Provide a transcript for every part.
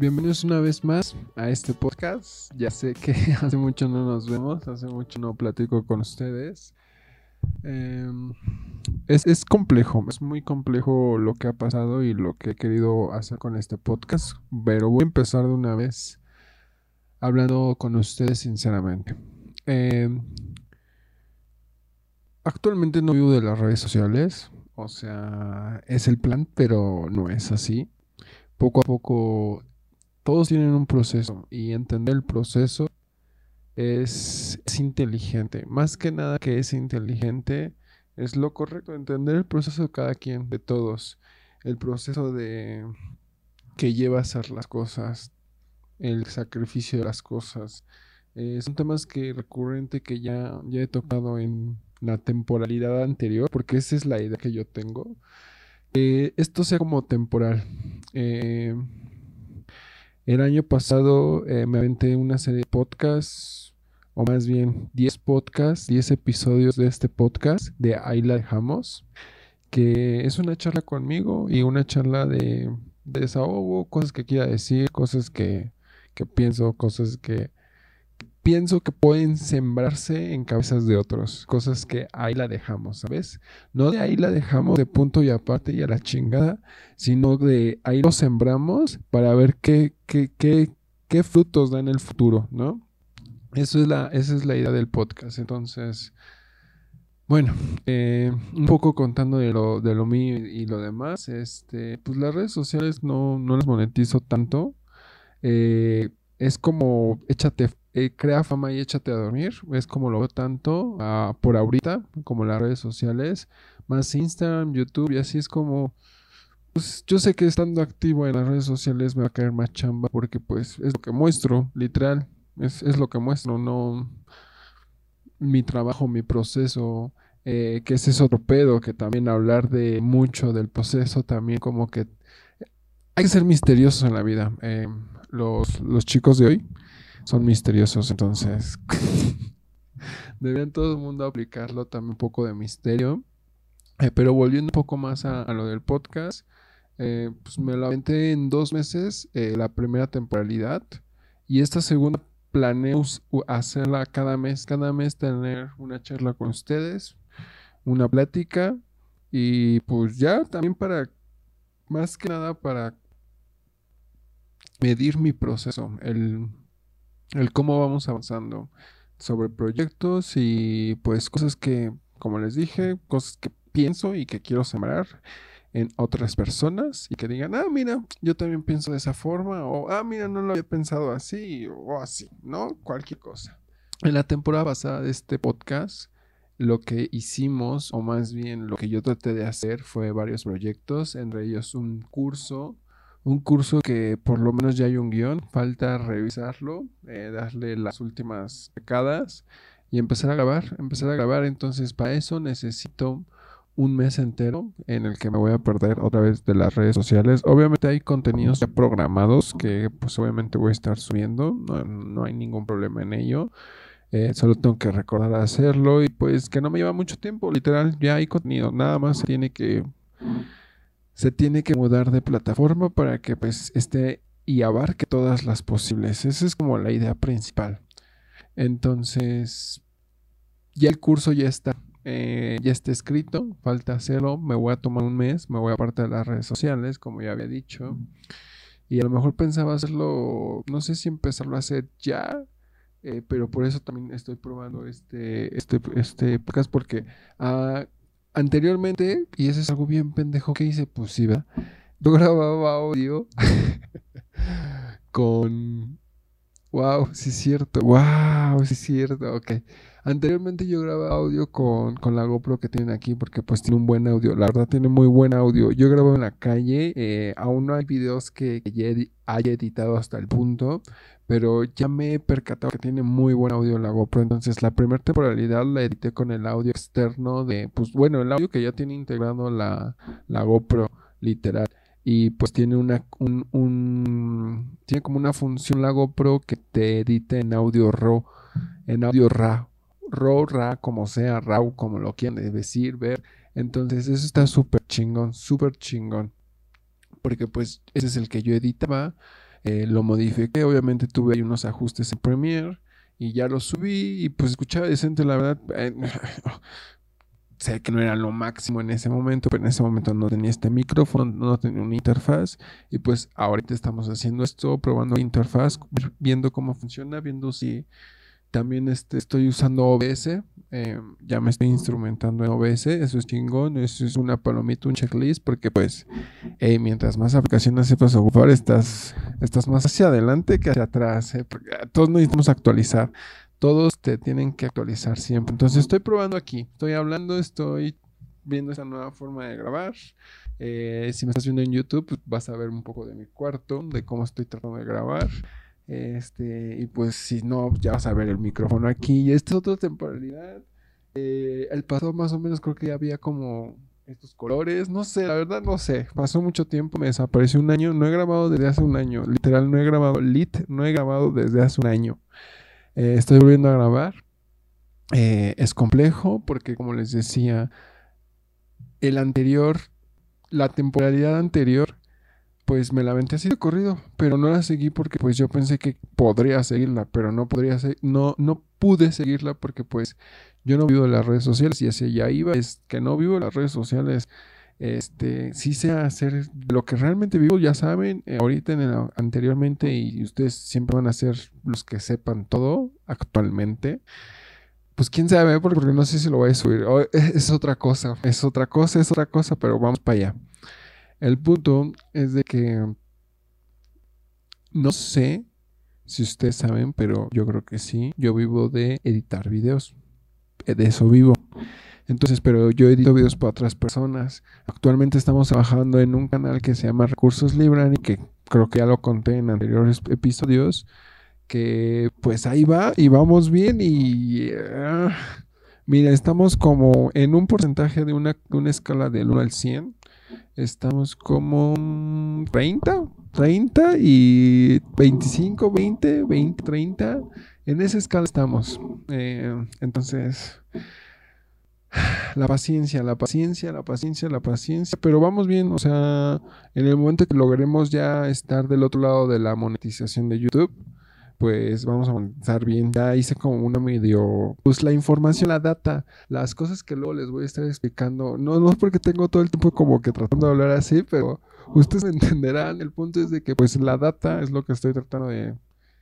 Bienvenidos una vez más a este podcast. Ya sé que hace mucho no nos vemos, hace mucho no platico con ustedes. Em, es, es, complejo, es muy complejo lo que ha pasado y lo que he querido hacer con este podcast, pero voy a empezar de una vez hablando con ustedes sinceramente. Em, actualmente no vivo de las redes sociales, o sea, es el plan, pero no es así poco a poco todos tienen un proceso y entender el proceso es, inteligente. Más que nada que es inteligente, es lo correcto, entender el proceso de cada quien, de todos. El proceso de que lleva a hacer las cosas, el sacrificio de las cosas. Eh, son temas que recurrente que ya, ya he tocado en la temporalidad anterior, porque esa es la idea que yo tengo. Esto sea como temporal. Eh, el año pasado eh, me aventé una serie de podcasts, o más bien 10 podcasts, 10 episodios de este podcast de Ahí la dejamos, que es una charla conmigo y una charla de, desahogo, cosas que quiera decir, cosas que, que pienso, cosas que pienso que pueden sembrarse en cabezas de otros, cosas que ahí la dejamos, ¿sabes? No de ahí la dejamos de punto y aparte y a la chingada, sino de ahí lo sembramos para ver qué, qué, qué, frutos da en el futuro, ¿no? Eso es la, esa es la idea del podcast. Entonces, bueno, eh, un poco contando de lo, de lo mío y, lo demás, este, pues las redes sociales no, no las monetizo tanto. Eh, es como échate eh, crea fama y échate a dormir. Es como lo veo tanto ah, por ahorita, como las redes sociales, más Instagram, YouTube, y así es como. Pues yo sé que estando activo en las redes sociales me va a caer más chamba porque pues es lo que muestro, literal. Es, lo que muestro, no mi trabajo, mi proceso, eh, que ese es otro pedo, que también hablar de mucho del proceso también como que hay que ser misteriosos en la vida. Eh, los, los chicos de hoy son misteriosos, entonces deberían todo el mundo aplicarlo también un poco de misterio. Eh, pero volviendo un poco más a, lo del podcast, eh, pues me lo aventé en dos meses, eh, la primera temporalidad, y esta segunda planeo hacerla cada mes, cada mes tener una charla con ustedes, una plática, y pues ya también para, más que nada para medir mi proceso, el el cómo vamos avanzando sobre proyectos y pues cosas que, como les dije, cosas que pienso y que quiero sembrar en otras personas y que digan, ah, mira, yo también pienso de esa forma o, ah, mira, no lo había pensado así o así, ¿no? Cualquier cosa. En la temporada pasada de este podcast, lo que hicimos, o más bien lo que yo traté de hacer, fue varios proyectos, entre ellos un curso un curso que por lo menos ya hay un guion, falta revisarlo, eh, darle las últimas pecadas y empezar a grabar, empezar a grabar. Entonces para eso necesito un mes entero en el que me voy a perder otra vez de las redes sociales. Obviamente hay contenidos ya programados que pues obviamente voy a estar subiendo, no, hay ningún problema en ello. Eh, solo tengo que recordar hacerlo y pues que no me lleva mucho tiempo, literal, ya hay contenido, nada más tiene que se tiene que mudar de plataforma para que pues esté y abarque todas las posibles. Esa es como la idea principal. Entonces, ya el curso ya está, eh, ya está escrito, falta hacerlo, me voy a tomar un mes, me voy a apartar de las redes sociales, como ya había dicho. Y a lo mejor pensaba hacerlo, no sé si empezarlo a hacer ya, eh, pero por eso también estoy probando este, este, este podcast, porque ah, anteriormente, y eso es algo bien pendejo que hice, pues sí. Yo grababa audio con... Wow, sí es cierto. Wow, sí es cierto. Ok. Anteriormente yo grababa audio con, con, la GoPro que tienen aquí porque pues tiene un buen audio. La verdad tiene muy buen audio. Yo grabo en la calle. Eh, aún no hay videos que, que ya haya editado hasta el punto pero ya me he percatado que tiene muy buen audio la GoPro. Entonces, la primera temporalidad la edité con el audio externo de, pues bueno, el audio que ya tiene integrado la, la GoPro, literal. Y pues tiene una, un, tiene como una función la GoPro que te edite en audio RAW, en audio RAW, RAW, RAW, como sea, RAW, como lo quieran decir, ver. Entonces, eso está súper chingón, súper chingón. porque pues ese es el que yo editaba, eh, lo modifiqué, obviamente tuve ahí unos ajustes en Premiere y ya lo subí y pues escuchaba decente, la verdad. Eh, sé que no era lo máximo en ese momento, pero en ese momento no tenía este micrófono, no tenía una interfaz y pues ahorita estamos haciendo esto, probando la interfaz, viendo cómo funciona, viendo si también este, estoy usando OBS. Eh, ya me estoy instrumentando en OBS. Eso es chingón. Eso es una palomita, un checklist. Porque pues, mientras más aplicaciones sepas ocupar, estás, estás más hacia adelante que hacia atrás. Eh, porque todos necesitamos actualizar. Todos te tienen que actualizar siempre. Entonces estoy probando aquí. Estoy hablando, estoy viendo esa nueva forma de grabar. Eh, si me estás viendo en YouTube, pues, vas a ver un poco de mi cuarto, de cómo estoy tratando de grabar. Este, y pues si no, ya vas a ver el micrófono aquí. Y esta es otra temporalidad. Eh, el pasado más o menos creo que ya había como estos colores. No sé, la verdad no sé. Pasó mucho tiempo, me desapareció un año. No he grabado desde hace un año. Literal, no he grabado lit, no he grabado desde hace un año. Eh, estoy volviendo a grabar. Eh, es complejo porque, como les decía, el anterior, la temporalidad anterior pues me la aventé así de corrido, pero no la seguí porque pues yo pensé que podría seguirla, pero no podría no no pude seguirla porque pues yo no vivo las redes sociales y así ya iba, es que no vivo las redes sociales. Este, sí sé hacer lo que realmente vivo, ya saben, eh, ahorita en anteriormente y ustedes siempre van a ser los que sepan todo actualmente. Pues quién sabe, porque, no sé si lo voy a subir. es otra cosa, es otra cosa, es otra cosa, pero vamos para allá. El punto es de que no sé si ustedes saben, pero yo creo que sí. Yo vivo de editar videos. Eh, de eso vivo. Entonces, pero yo edito videos para otras personas. Actualmente estamos trabajando en un canal que se llama Recursos Libran y que creo que ya lo conté en anteriores episodios. Que pues ahí va y vamos bien y... Ah, mira, estamos como en un porcentaje de una, una escala del 1 al 100 estamos como 30, 30 y 25, 20, 20, 30. En esa escala estamos. Eh, entonces, la paciencia, la paciencia, la paciencia, la paciencia. Pero vamos bien, o sea, en el momento que logremos ya estar del otro lado de la monetización de YouTube pues vamos a monetizar bien. Ya hice como una medio, pues la información, la data, las cosas que luego les voy a estar explicando. No, no es porque tengo todo el tiempo como que tratando de hablar así, pero ustedes entenderán. El punto es de que pues la data es lo que estoy tratando de,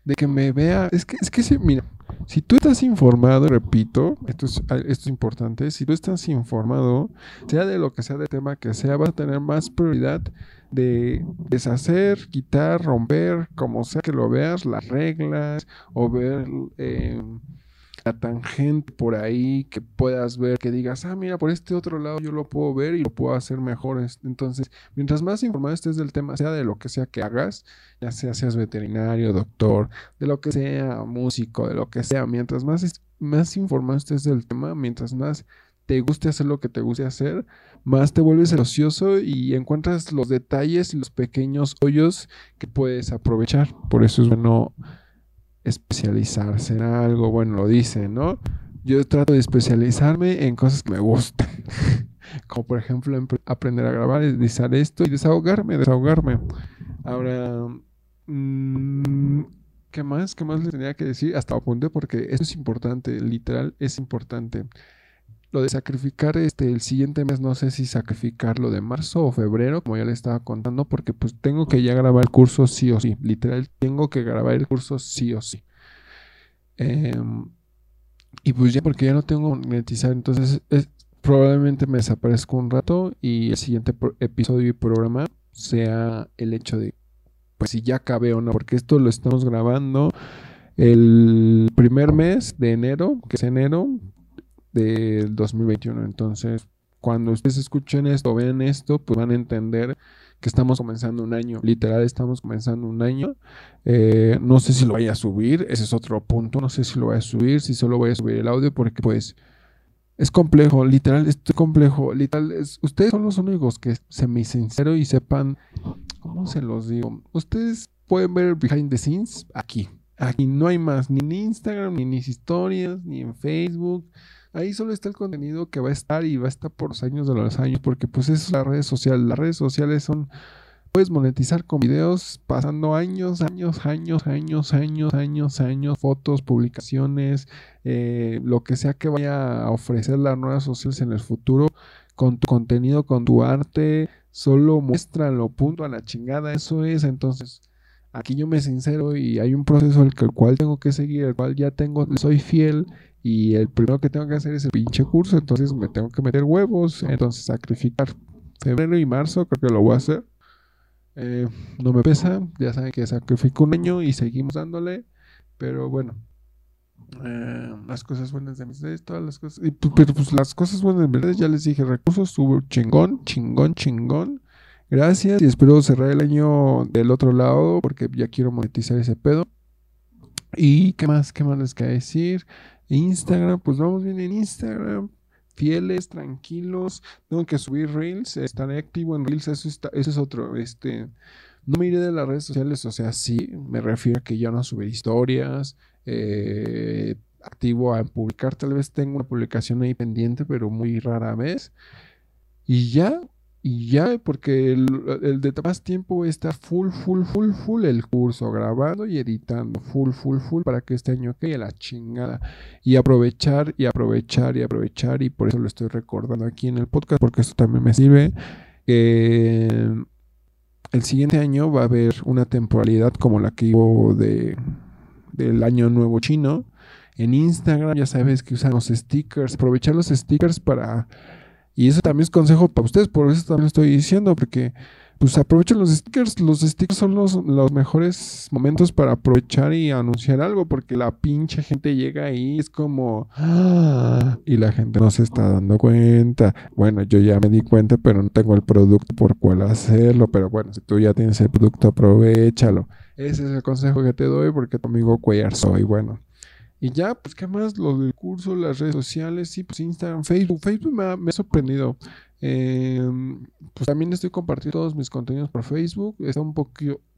de que me vea. Es que, es que si, mira, si tú estás informado, repito, esto es, esto es importante, si tú estás informado, sea de lo que sea de tema que sea, vas a tener más prioridad de deshacer, quitar, romper, como sea que lo veas, las reglas o ver eh, la tangente por ahí que puedas ver, que digas, ah, mira, por este otro lado yo lo puedo ver y lo puedo hacer mejor. Entonces, mientras más informado estés del tema, sea de lo que sea que hagas, ya sea seas veterinario, doctor, de lo que sea, músico, de lo que sea, mientras más, más informado estés del tema, mientras más te guste hacer lo que te guste hacer, más te vuelves ocioso y encuentras los detalles y los pequeños hoyos que puedes aprovechar. Por eso es bueno especializarse en algo, bueno, lo dice, ¿no? Yo trato de especializarme en cosas que me gustan. Como por ejemplo aprender a grabar, editar esto y desahogarme, desahogarme. Ahora, mm, ¿qué más? ¿Qué más le tenía que decir? Hasta apunté porque esto es importante, literal es importante lo de sacrificar este el siguiente mes no sé si sacrificarlo de marzo o febrero como ya le estaba contando porque pues tengo que ya grabar el curso sí o sí literal tengo que grabar el curso sí o sí. Em, y pues ya porque ya no tengo monetizar entonces probablemente me desaparezco un rato y el siguiente episodio y programa sea el hecho de pues si ya cabe o no porque esto lo estamos grabando el primer mes de enero que es enero del 2021. Entonces, cuando ustedes escuchen esto, vean esto, pues van a entender que estamos comenzando un año. Literal, estamos comenzando un año. Eh, no sé si lo voy a subir, ese es otro punto. No sé si lo voy a subir, si solo voy a subir el audio, porque pues es complejo, literal, es complejo. Literal, ustedes son los únicos que se me sincero y sepan, ¿cómo se los digo? Ustedes pueden ver behind the scenes aquí. Aquí no hay más, ni en Instagram, ni en mis historias, ni en Facebook. Ahí solo está el contenido que va a estar y va a estar por los años de los años, porque pues es la red social. Las redes sociales son puedes monetizar con videos pasando años, años, años, años, años, años, años, fotos, publicaciones, eh, lo que sea que vaya a ofrecer las nuevas sociales en el futuro, con tu contenido, con tu arte, solo muéstralo, punto a la chingada, eso es, entonces aquí yo me sincero y hay un proceso el cual tengo que seguir, el cual ya tengo, soy fiel y el primero que tengo que hacer es el pinche curso, entonces me tengo que meter huevos, entonces sacrificar febrero y marzo, creo que lo voy a hacer. Eh, no me pesa, ya saben que sacrifico un año y seguimos dándole, pero bueno, eh, las cosas buenas de mis redes, todas las cosas, y, pero pues las cosas buenas de mis redes, ya les dije, recursos, subo chingón, chingón, chingón. Gracias y espero cerrar el año del otro lado porque ya quiero monetizar ese pedo. ¿Y qué más? ¿Qué más les queda decir? Instagram, pues vamos bien en Instagram fieles, tranquilos. Tengo que subir Reels, estar activo en Reels, eso, está, eso es otro. Este, no me iré de las redes sociales, o sea, sí, me refiero a que ya no subir historias, eh, activo a publicar, tal vez tengo una publicación ahí pendiente, pero muy rara vez. Y ya, y ya, porque el, de más tiempo está full, full, full, full el curso, grabando y editando, full, full, full, para que este año quede la chingada. Y aprovechar, y aprovechar, y aprovechar, y por eso lo estoy recordando aquí en el podcast, porque esto también me sirve. que el siguiente año va a haber una temporalidad como la que hubo de, del año nuevo chino. En Instagram ya sabes que usan los stickers, aprovechar los stickers para y eso también es consejo para ustedes, por eso también estoy diciendo, porque pues aprovechen los stickers. Los stickers son los, los mejores momentos para aprovechar y anunciar algo, porque la pinche gente llega ahí, es como, ¡Ah! y la gente no se está dando cuenta. Bueno, yo ya me di cuenta, pero no tengo el producto por cuál hacerlo. Pero bueno, si tú ya tienes el producto, aprovechalo. Ese es el consejo que te doy, porque tu amigo Cuellar soy. Bueno, y ya, pues, ¿qué más? Lo del curso, las redes sociales, sí, pues Instagram, Facebook. Facebook me ha, me ha sorprendido. Eh, pues también estoy compartiendo todos mis contenidos por Facebook. Está un,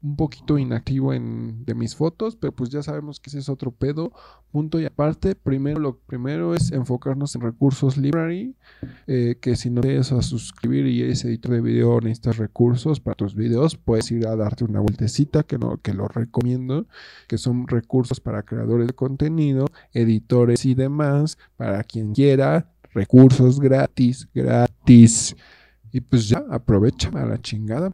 un poquito inactivo en, de mis fotos, pero pues ya sabemos que ese es otro pedo. Punto y aparte, primero lo primero es enfocarnos en recursos library, eh, que si no te a suscribir y eres editor de video, necesitas recursos para tus videos, puedes ir a darte una vueltecita, que, no, que lo recomiendo, que son recursos para creadores de contenido, editores y demás, para quien quiera recursos gratis, gratis. Y pues ya, aprovecha a la chingada.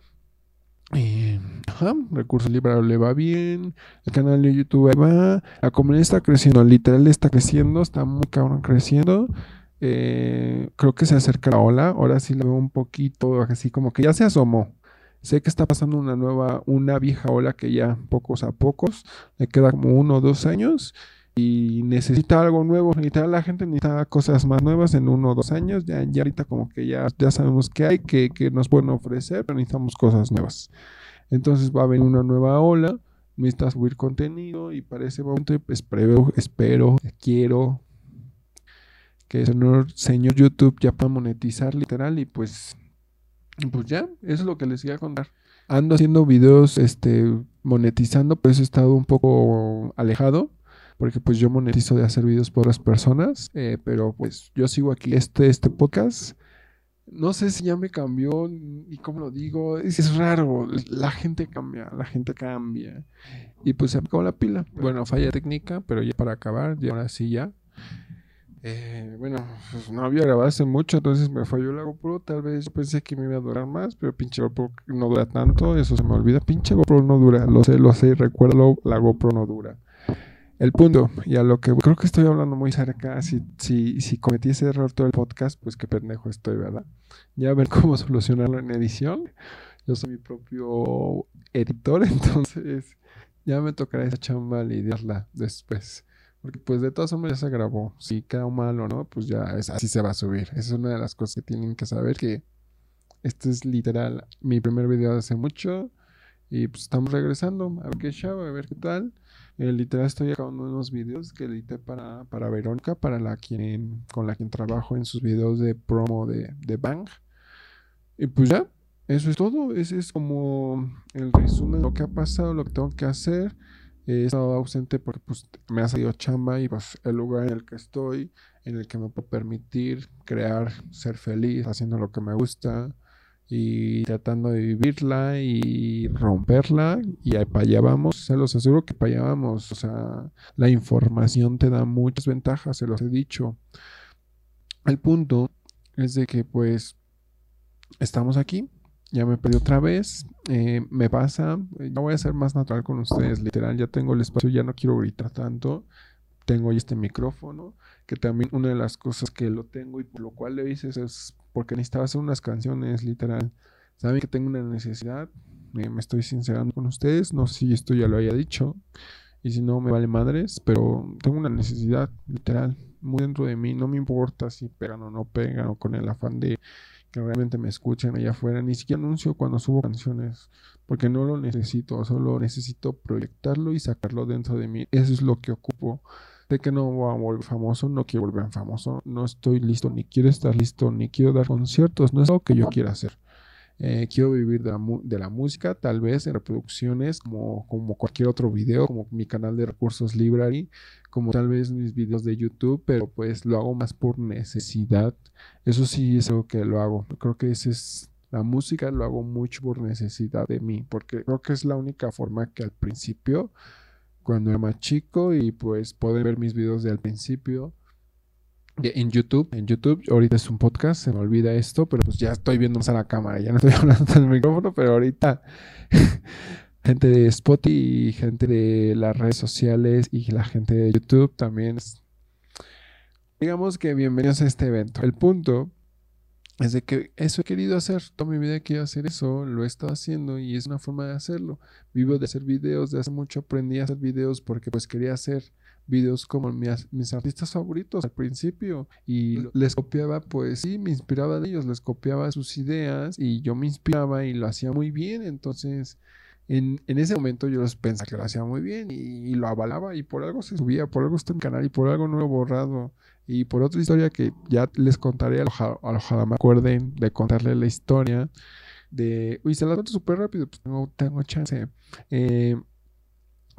Eh, ajá, recursos libres le va bien. El canal de YouTube va. La comunidad está creciendo, literal está creciendo, está muy cabrón creciendo. Eh, creo que se acerca la ola. Ahora sí la veo un poquito así como que ya se asomó. Sé que está pasando una nueva, una vieja ola que ya pocos a pocos, le queda como uno o dos años y necesita algo nuevo, necesita la gente necesita cosas más nuevas en uno o dos años, ya, ya ahorita como que ya, ya sabemos qué hay, que, que nos pueden ofrecer, pero necesitamos cosas nuevas. Entonces va a venir una nueva ola, necesitas subir contenido y para ese momento espero, espero, quiero que el señor, señor YouTube ya pueda monetizar literal y pues, pues ya, eso es lo que les iba a contar. Ando haciendo videos, este, monetizando, por eso he estado un poco alejado porque pues yo monetizo de hacer videos por otras personas, eh, pero pues yo sigo aquí este, este podcast. No sé si ya me cambió y cómo lo digo, es, raro, la gente cambia, la gente cambia. Y pues se me acabó la pila. Bueno, falla técnica, pero ya para acabar, y ahora sí ya. Eh, bueno, pues no había grabado hace mucho, entonces me falló la GoPro. Tal vez pensé que me iba a durar más, pero pinche GoPro no dura tanto, eso se me olvida. Pinche GoPro no dura, lo sé, lo sé, recuerdo, la GoPro no dura. El punto, y a lo que creo que estoy hablando muy cerca, si, si, si cometí ese error todo el podcast, pues qué pendejo estoy, ¿verdad? Ya a ver cómo solucionarlo en edición. Yo soy mi propio editor, entonces ya me tocará esa chamba lidiarla después. Porque pues de todas formas ya se grabó. Si queda mal o no, pues ya es, así se va a subir. Esa es una de las cosas que tienen que saber, que este es literal mi primer video de hace mucho. Y pues estamos regresando a ver qué show, a ver qué tal. Eh, literal estoy acabando unos videos que edité para, para Verónica, para la quien, con la quien trabajo en sus videos de promo de, de Bang. Y pues ya, eso es todo. Ese es como el resumen de lo que ha pasado, lo que tengo que hacer. He estado ausente porque pues, me ha salido chamba y pues el lugar en el que estoy, en el que me puedo permitir crear, ser feliz, haciendo lo que me gusta. Y tratando de vivirla y romperla y para allá vamos, se los aseguro que para allá vamos, o sea, la información te da muchas ventajas, se los he dicho. El punto es de que pues estamos aquí, ya me pedí otra vez, eh, me pasa, ya voy a ser más natural con ustedes, literal, ya tengo el espacio, ya no quiero gritar tanto, tengo este micrófono, que también una de las cosas que lo tengo y por lo cual le hice es porque necesitaba hacer unas canciones, literal. Saben que tengo una necesidad, me, estoy sincerando con ustedes, no sé si esto ya lo haya dicho, y si no me vale madres, pero tengo una necesidad, literal, muy dentro de mí, no me importa si pegan o no pegan, o con el afán de que realmente me escuchen allá afuera, ni siquiera anuncio cuando subo canciones, porque no lo necesito, solo necesito proyectarlo y sacarlo dentro de mí, eso es lo que ocupo Sé que no voy a volver famoso, no quiero volver famoso, no estoy listo, ni quiero estar listo, ni quiero dar conciertos, no es algo que yo quiera hacer. Eh, quiero vivir de la, música, tal vez en reproducciones, como, como cualquier otro video, como mi canal de recursos Library, como tal vez mis videos de YouTube, pero pues lo hago más por necesidad. Eso sí es algo que lo hago. Creo que ese es la música, lo hago mucho por necesidad de mí, porque creo que es la única forma que al principio cuando era más chico y pues pueden ver mis videos de al principio en YouTube. En YouTube, ahorita es un podcast, se me olvida esto, pero pues ya estoy viendo a la cámara, ya no estoy hablando el micrófono, pero ahorita gente de Spotify y gente de las redes sociales y la gente de YouTube también. Digamos que bienvenidos a este evento. El punto es de que eso he querido hacer, toda mi vida he querido hacer eso, lo he estado haciendo y es una forma de hacerlo. Vivo de hacer videos, de hace mucho aprendí a hacer videos porque pues quería hacer videos como mis, mis artistas favoritos al principio y les copiaba pues sí, me inspiraba de ellos, les copiaba sus ideas y yo me inspiraba y lo hacía muy bien, entonces en, en, ese momento yo los pensaba que lo hacía muy bien y, lo avalaba y por algo se subía, por algo está en mi canal y por algo no lo he borrado. Y por otra historia que ya les contaré, ojalá me acuerden de contarle la historia de... Uy, se la cuento súper rápido, pues tengo, tengo chance. Eh,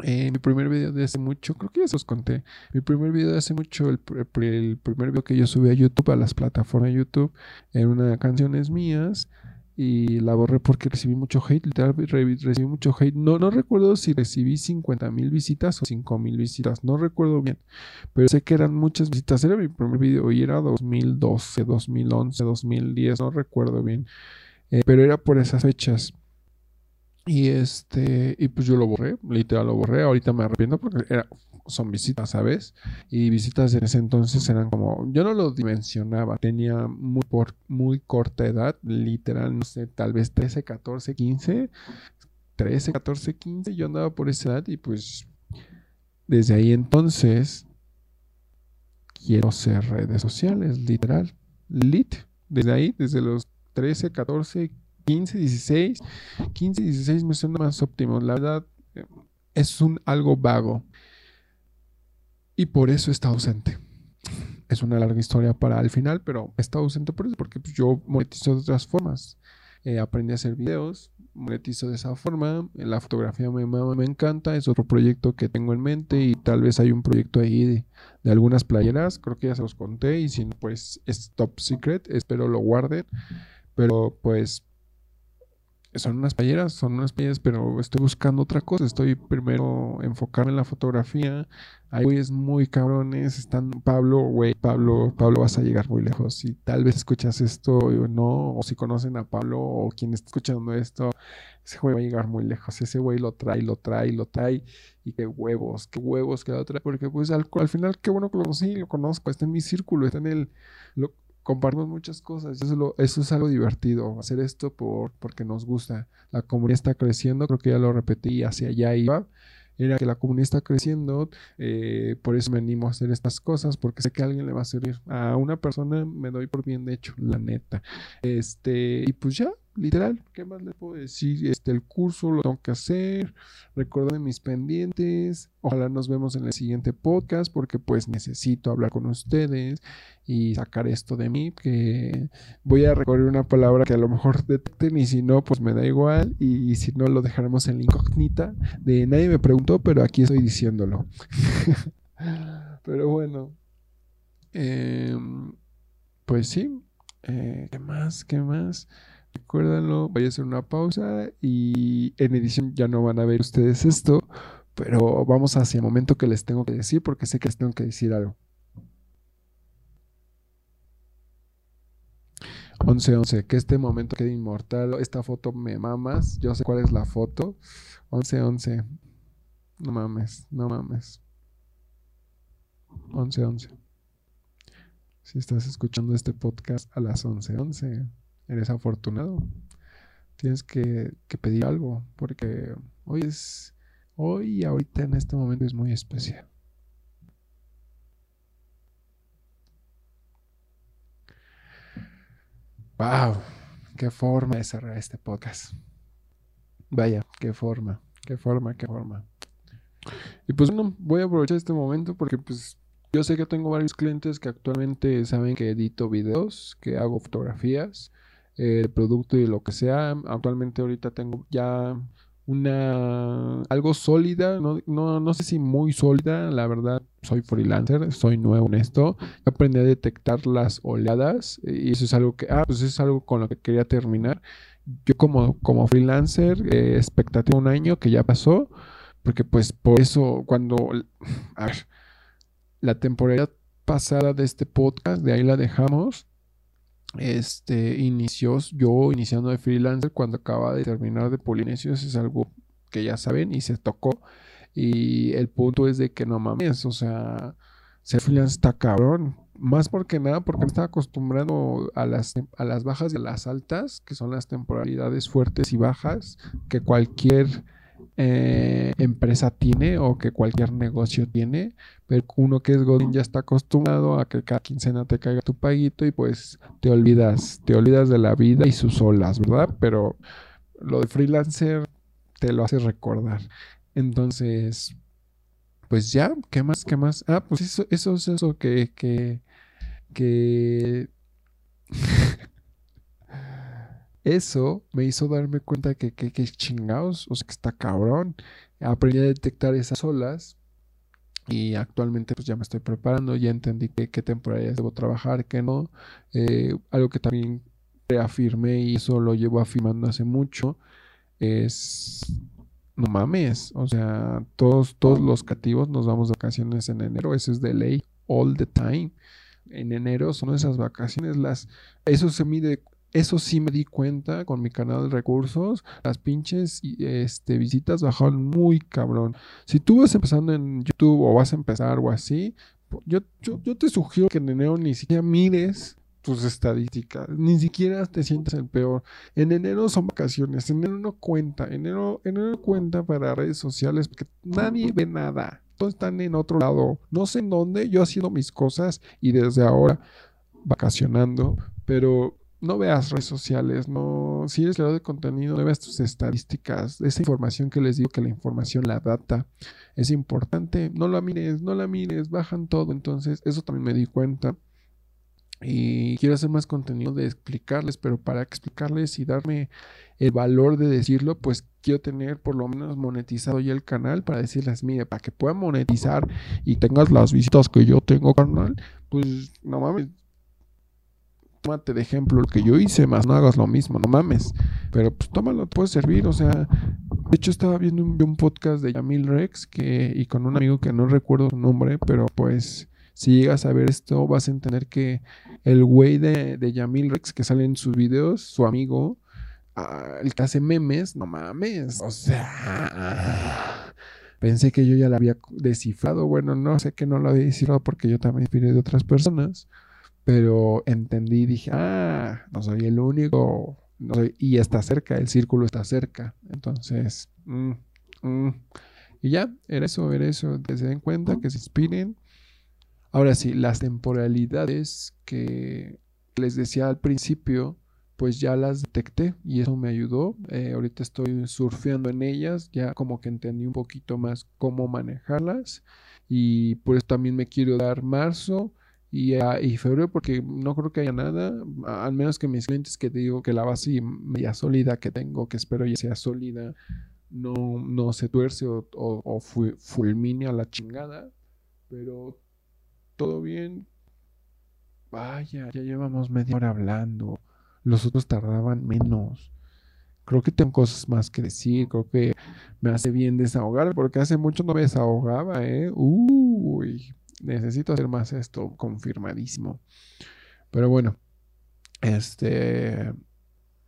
eh, mi primer video de hace mucho, creo que ya se los conté. Mi primer video de hace mucho, el, primer video que yo subí a YouTube, a las plataformas de YouTube, en una canciones mías y la borré porque recibí mucho hate, literal recibí mucho hate. No, no recuerdo si recibí 50 mil visitas o 5 mil visitas, no recuerdo bien, pero sé que eran muchas visitas. Era mi primer video y era 2012, 2011, 2010, no recuerdo bien, eh, pero era por esas fechas. Y este, y pues yo lo borré, literal lo borré. Ahorita me arrepiento porque era, son visitas, ¿sabes? Y visitas en ese entonces eran como, yo no lo dimensionaba, tenía muy, por, muy corta edad, literal, no sé, tal vez 13, 14, 15, 13, 14, 15, yo andaba por esa edad y pues desde ahí entonces quiero ser redes sociales, literal, lit, desde ahí, desde los 13, 14, 15, 16, 15, 16 me suena más óptimo, la verdad eh, es un algo vago y por eso está ausente. Es una larga historia para el final, pero está ausente por eso, porque pues, yo monetizo de otras formas. Eh, aprendí a hacer videos, monetizo de esa forma. La fotografía me, me, encanta, es otro proyecto que tengo en mente y tal vez hay un proyecto ahí de, de, algunas playeras, creo que ya se los conté y si no, pues es top secret, espero lo guarden. Pero pues son unas playeras, son unas playeras, pero estoy buscando otra cosa. Estoy primero enfocarme en la fotografía. Hay güeyes muy cabrones. Están Pablo, güey, Pablo, Pablo vas a llegar muy lejos. Si tal vez escuchas esto o no, o si conocen a Pablo o quien está escuchando esto, ese güey va a llegar muy lejos. Ese güey lo trae, lo trae, lo trae. Y qué huevos, qué huevos que lo trae. Porque pues al, al final, qué bueno que lo conocí, lo conozco. Está en mi círculo, está en el... compartimos muchas cosas. Eso es, eso es algo divertido, hacer esto por, porque nos gusta. La comunidad está creciendo, creo que ya lo repetí, hacia allá iba. Era que la comunidad está creciendo, eh, por eso me animo a hacer estas cosas, porque sé que a alguien le va a servir. A una persona me doy por bien de hecho, la neta. Este, y pues ya, literal, ¿qué más le puedo decir? Este, el curso lo tengo que hacer, recuerden mis pendientes, ojalá nos vemos en el siguiente podcast porque pues necesito hablar con ustedes y sacar esto de mí, que voy a recorrer una palabra que a lo mejor detecten y si no, pues me da igual y, si no, lo dejaremos en la incógnita de nadie me preguntó, pero aquí estoy diciéndolo. pero bueno, em, pues sí, eh, ¿qué más? ¿Qué más? Recuérdanlo, voy a hacer una pausa y en edición ya no van a ver ustedes esto, pero vamos hacia el momento que les tengo que decir porque sé que les tengo que decir algo. 11-11, que este momento quede inmortal. Esta foto me mamas. Yo sé cuál es la foto. 11-11. No mames, no mames. 11-11. Si estás escuchando este podcast a las 11:11, eres afortunado. Tienes que, pedir algo, porque hoy es, hoy ahorita en este momento es muy especial. ¡Wow! ¡Qué forma de cerrar este podcast! Vaya, qué forma, qué forma, qué forma. Y pues bueno, voy a aprovechar este momento porque pues yo sé que tengo varios clientes que actualmente saben que edito videos, que hago fotografías, eh, producto y lo que sea. Actualmente ahorita tengo ya una algo sólida, no, no, no sé si muy sólida, la verdad soy freelancer, soy nuevo en esto, aprendí a detectar las oleadas y eso es algo que, ah, pues es algo con lo que quería terminar. Yo como, como freelancer, eh, expectativa un año que ya pasó, porque pues por eso cuando, la temporada pasada de este podcast, de ahí la dejamos. Este inició yo iniciando de freelancer cuando acaba de terminar de Polinesios, es algo que ya saben y se tocó. Y el punto es de que no mames, o sea, ser freelancer está cabrón. Más porque nada, porque me estaba acostumbrado a las, a las bajas y a las altas, que son las temporalidades fuertes y bajas, que cualquier eh, empresa tiene o que cualquier negocio tiene, pero uno que es Godin ya está acostumbrado a que cada quincena te caiga tu paguito y pues te olvidas, te olvidas de la vida y sus olas, ¿verdad? Pero lo de freelancer te lo hace recordar. Entonces, pues ya, ¿qué más? ¿Qué más? Ah, pues eso, eso es eso que, que, que Eso me hizo darme cuenta que, que, que chingados, o sea, que está cabrón. Aprendí a detectar esas olas y actualmente pues ya me estoy preparando, ya entendí qué, qué temporadas debo trabajar, qué no. Eh, algo que también reafirmé y eso lo llevo afirmando hace mucho es no mames, o sea, todos, todos los cativos nos vamos de vacaciones en enero, eso es de ley, all the time. En enero son esas vacaciones, las, eso se mide eso sí me di cuenta con mi canal de recursos. Las pinches este, visitas bajaron muy cabrón. Si tú vas empezando en YouTube o vas a empezar o así, yo, te sugiero que en enero ni siquiera mires tus estadísticas, ni siquiera te sientas el peor. En enero son vacaciones, en enero no cuenta, enero, enero cuenta para redes sociales porque nadie ve nada. Todos están en otro lado, no sé en dónde, yo haciendo mis cosas y desde ahora vacacionando, pero no veas redes sociales, no, si eres creador de contenido, no veas tus estadísticas, esa información que les digo que la información, la data, es importante, no la mires, no la mires, bajan todo, entonces eso también me di cuenta. Y quiero hacer más contenido de explicarles, pero para explicarles y darme el valor de decirlo, pues quiero tener por lo menos monetizado ya el canal para decirles, mire, para que puedan monetizar y tengas las visitas que yo tengo, canal, pues no mames, tómate de ejemplo lo que yo hice, más no hagas lo mismo, no mames. Pero pues tómalo, puede servir, o sea, de hecho estaba viendo un, podcast de Yamil Rex que, y con un amigo que no recuerdo su nombre, pero pues si llegas a ver esto vas a entender que el güey de, de Yamil Rex que sale en sus videos, su amigo, ah, el que hace memes, no mames, o sea... Pensé que yo ya la había descifrado. Bueno, no sé que no lo había descifrado porque yo también inspiré de otras personas. Pero entendí dije, ah, no soy el único. y está cerca, el círculo está cerca. Entonces, mm, mm. y ya, era eso, era eso. Que se den cuenta, que se inspiren. Ahora sí, las temporalidades que les decía al principio, pues ya las detecté y eso me ayudó. Eh, ahorita estoy surfeando en ellas, ya como que entendí un poquito más cómo manejarlas y por eso también me quiero dar marzo Ah, y, febrero porque no creo que haya nada, al menos que mis clientes que digo que la base media sólida que tengo, que espero ya sea sólida, no, no se tuerce o, o, fulmine a la chingada, pero todo bien. Vaya, ya llevamos media hora hablando. los otros tardaban menos. Creo que tengo cosas más que decir, creo que me hace bien desahogar, porque hace mucho no me desahogaba, ¿eh? Uy, necesito hacer más esto, confirmadísimo. Pero bueno, este,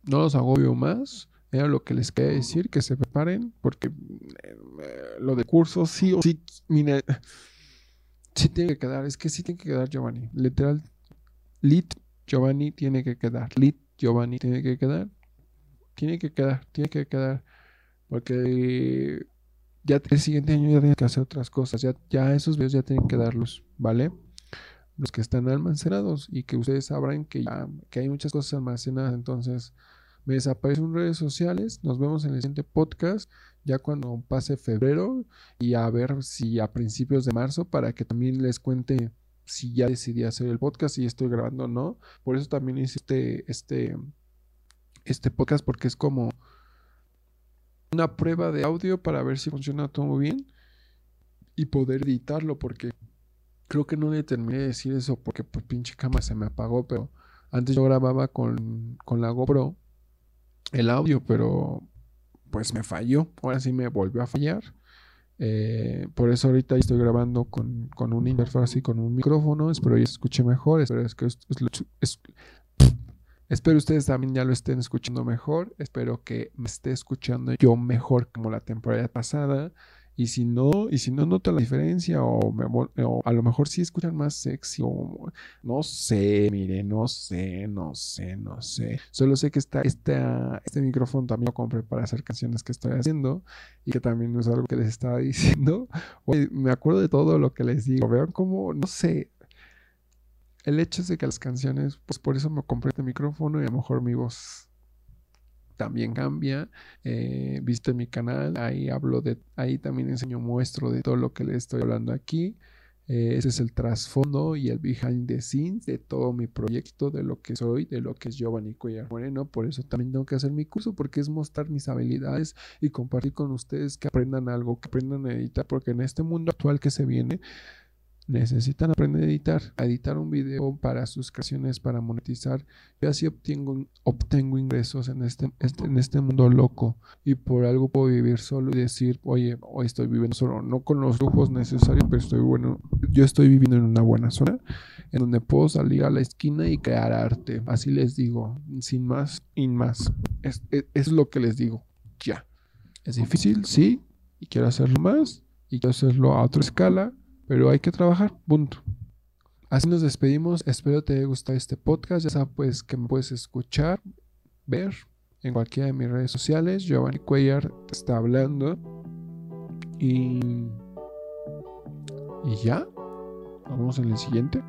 no los agobio más. Era lo que les quería decir, que se preparen, porque eh, lo de cursos sí o sí, sí tiene que quedar, es que sí tiene que quedar Giovanni, literal, lit Giovanni tiene que quedar, lit Giovanni tiene que quedar, tiene que quedar, tiene que quedar, porque ya el siguiente año ya tienen que hacer otras cosas, ya, ya esos videos ya tienen que darlos, ¿vale? Los que están almacenados y que ustedes sabrán que ya que hay muchas cosas almacenadas, entonces me desaparecen en redes sociales. Nos vemos en el siguiente podcast, ya cuando pase febrero, y a ver si a principios de marzo, para que también les cuente si ya decidí hacer el podcast, si estoy grabando o no. Por eso también hice este, este, este podcast, porque es como una prueba de audio para ver si funciona todo bien y poder editarlo, porque creo que no le terminé de decir eso, porque pues pinche cámara se me apagó, pero antes yo grababa con, con la GoPro el audio, pero pues me falló. Ahora sí me volvió a fallar. Eh, por eso ahorita estoy grabando con, con una interfaz y con un micrófono. Espero que escuche mejor. Espero, que espero ustedes también ya lo estén escuchando mejor. Espero que me esté escuchando yo mejor como la temporada pasada. Y si no, y si no nota la diferencia, o, a lo mejor sí escuchan más sexy, no sé, mire, no sé, no sé, no sé. Solo sé que está, este micrófono también lo compré para hacer canciones que estoy haciendo y que también es algo que les estaba diciendo. me acuerdo de todo lo que les digo. Vean cómo, no sé, el hecho es de que las canciones, pues por eso me compré este micrófono y a lo mejor mi voz también cambia. Eh, viste mi canal, ahí hablo de, ahí también enseño, muestro de todo lo que le estoy hablando aquí. Eh, ese es el trasfondo y el behind the scenes de todo mi proyecto, de lo que soy, de lo que es Giovanni Cuellar Moreno. Por eso también tengo que hacer mi curso, porque es mostrar mis habilidades y compartir con ustedes que aprendan algo, que aprendan a editar, porque en este mundo actual que se viene, necesitan aprender a editar, a editar un video para sus creaciones, para monetizar. Yo así obtengo, obtengo ingresos en este, este, en este mundo loco y por algo puedo vivir solo y decir, oye, hoy estoy viviendo solo, no con los lujos necesarios, pero estoy bueno, yo estoy viviendo en una buena zona en donde puedo salir a la esquina y crear arte. Así les digo, sin más y más. Es, es, es lo que les digo, ya. Es difícil, sí, y quiero hacerlo más, y quiero hacerlo a otra escala pero hay que trabajar, punto. Así nos despedimos. Espero te haya gustado este podcast. Ya sabes pues, que me puedes escuchar, ver en cualquiera de mis redes sociales. Giovanni Cuellar te está hablando. Y, y ya. Vamos en el siguiente.